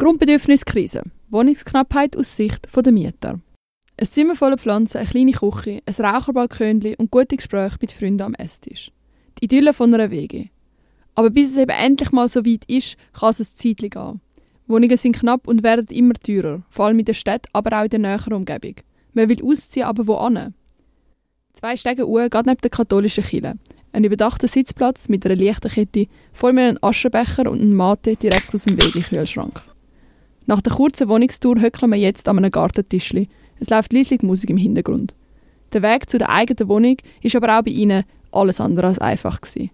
Grundbedürfniskrise. Wohnungsknappheit aus Sicht der Mieter. Ein Zimmer voller Pflanzen, eine kleine Küche, ein Raucherbalkönchen und gute Gespräche mit Freunden am Esstisch. Die Idylle von einer WG. Aber bis es eben endlich mal so weit ist, kann es Zeitchen gehen. Wohnungen sind knapp und werden immer teurer, vor allem in der Stadt, aber auch in der näheren Umgebung. Man will ausziehen, aber wo an? Zwei Stege Uhr geht neben der katholischen Kirche. Ein überdachter Sitzplatz mit einer Lichterkette, vor mir ein Aschenbecher und ein Mate direkt aus dem Wegekühlschrank. Nach der kurzen Wohnungstour höckeln wir jetzt an einem Gartentischli. Es läuft leislich Musik im Hintergrund. Der Weg zu der eigenen Wohnung ist aber auch bei ihnen alles andere als einfach gewesen.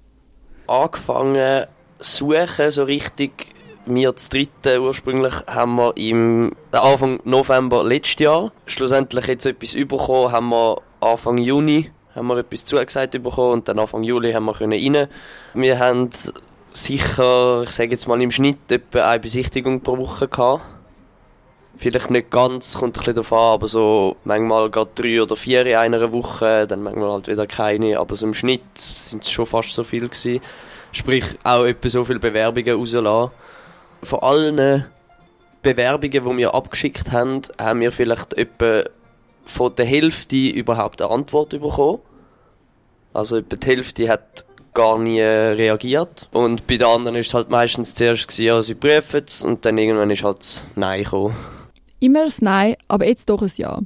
Angefangen suchen, so richtig wir das dritte ursprünglich haben wir im Anfang November letztes Jahr. Schlussendlich jetzt etwas bekommen, haben wir Anfang Juni haben wir etwas zugesagt bekommen und dann Anfang Juli haben wir rein. Wir haben sicher, ich sage jetzt mal im Schnitt etwa eine Besichtigung pro Woche gehabt. Vielleicht nicht ganz, kommt ein bisschen darauf an, aber so manchmal gerade drei oder vier in einer Woche, dann manchmal halt wieder keine, aber so im Schnitt sind es schon fast so viel gewesen. Sprich, auch etwa so viele Bewerbungen rauslassen. Von allen Bewerbungen, die wir abgeschickt haben, haben wir vielleicht etwa von der Hälfte überhaupt eine Antwort bekommen. Also etwa die Hälfte hat gar nie reagiert. Und bei den anderen ist es halt meistens zuerst gewesen, ja, sie prüfen es und dann irgendwann ist halt das Nein gekommen. Immer ein Nein, aber jetzt doch ein Ja.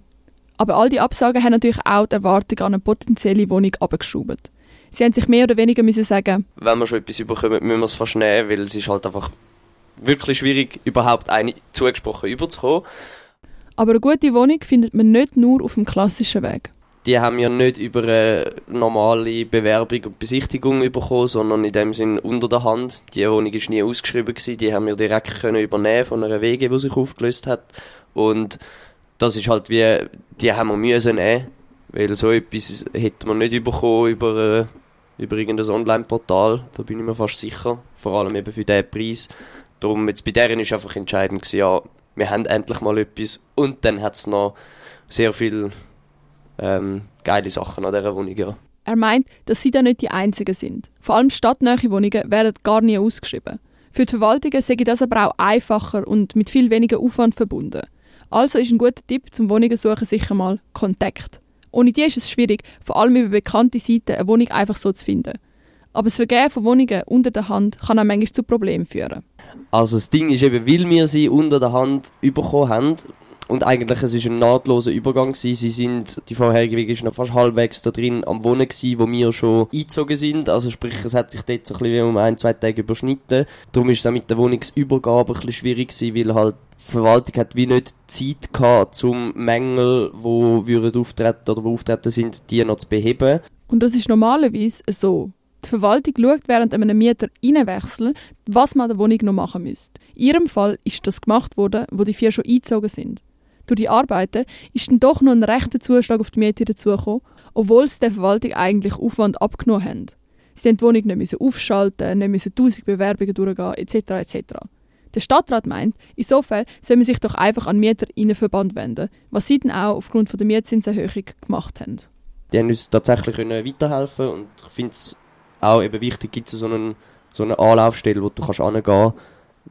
Aber all die Absagen haben natürlich auch die Erwartung an eine potenzielle Wohnung abgeschraubt. Sie haben sich mehr oder weniger müssen sagen, wenn wir schon etwas überkommen, müssen wir es fast nehmen, weil es ist halt einfach wirklich schwierig, überhaupt eine zugesprochen überzukommen. Aber eine gute Wohnung findet man nicht nur auf dem klassischen Weg. Die haben ja nicht über eine normale Bewerbung und Besichtigung bekommen, sondern in dem Sinn unter der Hand. Die Wohnung war nie ausgeschrieben, gewesen. die haben wir direkt können übernehmen von einer Wege, die sich aufgelöst hat. Und das ist halt wie, die haben wir müssen nehmen, weil so etwas hätte man nicht bekommen über, äh, über irgendein Online-Portal, da bin ich mir fast sicher, vor allem eben für diesen Preis. Darum, jetzt bei deren ist einfach entscheidend gewesen, ja, wir haben endlich mal etwas. Und dann hat es noch sehr viele ähm, geile Sachen an dieser Wohnung. Ja. Er meint, dass sie da nicht die Einzigen sind. Vor allem stadtnahe Wohnungen werden gar nie ausgeschrieben. Für die Verwaltungen sei das aber auch einfacher und mit viel weniger Aufwand verbunden. Also ist ein guter Tipp zum Wohnungen suchen sicher mal Kontakt. Ohne die ist es schwierig, vor allem über bekannte Seiten eine Wohnung einfach so zu finden. Aber das Vergeben von Wohnungen unter der Hand kann auch manchmal zu Problemen führen. Also das Ding ist eben, weil wir sie unter der Hand bekommen haben, und eigentlich es ist ein nahtloser Übergang gewesen. Sie sind, die vorherige Weg ist noch fast halbwegs da drin am Wohnen gewesen, wo wir schon eingezogen sind. Also sprich, es hat sich dort so ein um ein, zwei Tage überschnitten. Darum ist es auch mit der Wohnungsübergabe ein schwierig gewesen, weil halt die Verwaltung hat wie nicht Zeit gehabt, zum Mängel, würden auftreten oder wo auftreten sind, die noch zu beheben. Und das ist normalerweise so. Die Verwaltung schaut während einem Mieter Einwechsel, was man an der Wohnung noch machen müsste. In ihrem Fall ist das gemacht worden, wo die vier schon eingezogen sind. Durch die Arbeiten ist dann doch noch ein rechter Zuschlag auf die Miete dazugekommen, obwohl sie der Verwaltung eigentlich Aufwand abgenommen haben. Sie haben die Wohnung nicht müssen aufschalten, nicht müssen tausend Bewerbungen durchgehen, etc. etc. Der Stadtrat meint, insofern soll man sich doch einfach an Mieter in den Verband wenden, was sie dann auch aufgrund der Mietzinserhöhung gemacht haben. Die haben uns tatsächlich weiterhelfen und ich finde es auch eben wichtig, gibt es so so eine Anlaufstelle, wo du kannst hingehen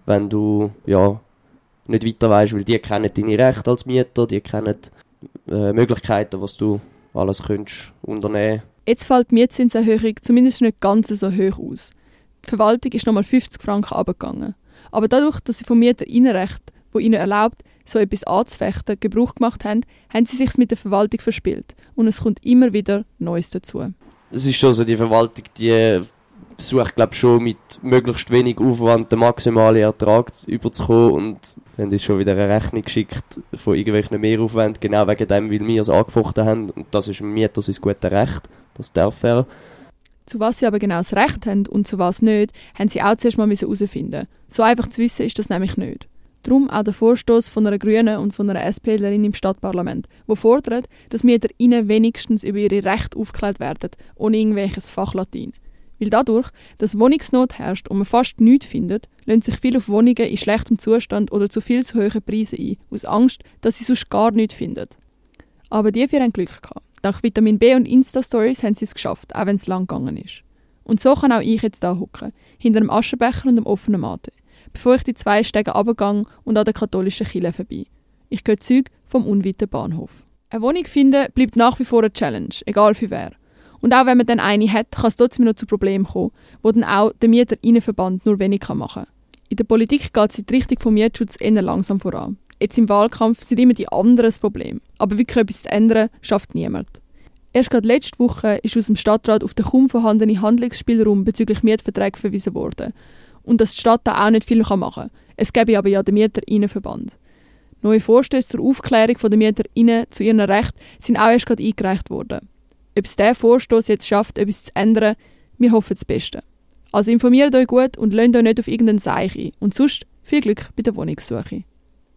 wenn du ja, nicht weiter weißt, weil die kennen deine Rechte als Mieter, die kennen äh, Möglichkeiten, was du alles könntest unternehmen. Jetzt fällt die Mietzinserhöhung zumindest nicht ganz so hoch aus. Die Verwaltung ist nochmal 50 Franken abgegangen. Aber dadurch, dass sie vom Mieter Innenrecht, wo ihnen erlaubt, so etwas anzufechten, Gebrauch gemacht haben, haben sie sich mit der Verwaltung verspielt. Und es kommt immer wieder Neues dazu es ist schon so, die Verwaltung, die versucht, glaube schon mit möglichst wenig Aufwand den maximalen Ertrag überzukommen und haben uns schon wieder eine Rechnung geschickt von irgendwelchen Mehraufwänden, genau wegen dem, weil wir es angefochten haben und das ist ein Mieter sein gutes Recht, das darf er. Zu was sie aber genau das Recht haben und zu was nicht, haben sie auch zuerst mal herausfinden So einfach zu wissen ist das nämlich nicht. Darum auch der Vorstoß von einer Grünen und von einer SPlerin im Stadtparlament, wo fordert, dass MieterInnen wenigstens über ihre Rechte aufgeklärt werden, ohne irgendwelches Fachlatin. Weil dadurch, dass Wohnungsnot herrscht und man fast nichts findet, lassen sich viele auf Wohnungen in schlechtem Zustand oder zu viel zu hohen Preisen ein, aus Angst, dass sie sonst gar nichts finden. Aber die vier haben Glück gehabt. Dank Vitamin B und Insta-Stories haben sie es geschafft, auch wenn es lang gegangen ist. Und so kann auch ich jetzt da hocken, hinter einem Aschenbecher und einem offenen Mate. bevor ich die zwei Stege runtergehe und an der katholischen Kirche vorbei. Ich gehe Züg vom unweiten Bahnhof. Eine Wohnung finden bleibt nach wie vor eine Challenge, egal für wer. Und auch wenn man dann eine hat, kann es trotzdem noch zu Problemen kommen, wo dann auch der Mieterinnenverband nur wenig machen kann. In der Politik geht es in die Richtung vom Mietschutz eher langsam voran. Jetzt im Wahlkampf sind immer die anderen das Problem. Aber wirklich etwas zu ändern, schafft niemand. Erst gerade letzte Woche ist aus dem Stadtrat auf den kaum vorhandenen Handlungsspielraum bezüglich Mietverträge verwiesen worden. Und dass die Stadt da auch nicht viel machen kann. Es gäbe aber ja den Mieterinnenverband. Neue Vorstöße zur Aufklärung der Mieterinnen zu ihren Rechten sind auch erst gerade eingereicht worden. Ob es dieser Vorstoß jetzt schafft, etwas zu ändern, wir hoffen das Beste. Also informiert euch gut und lasst euch nicht auf irgendeinen Seich ein. Und sonst viel Glück bei der Wohnungssuche.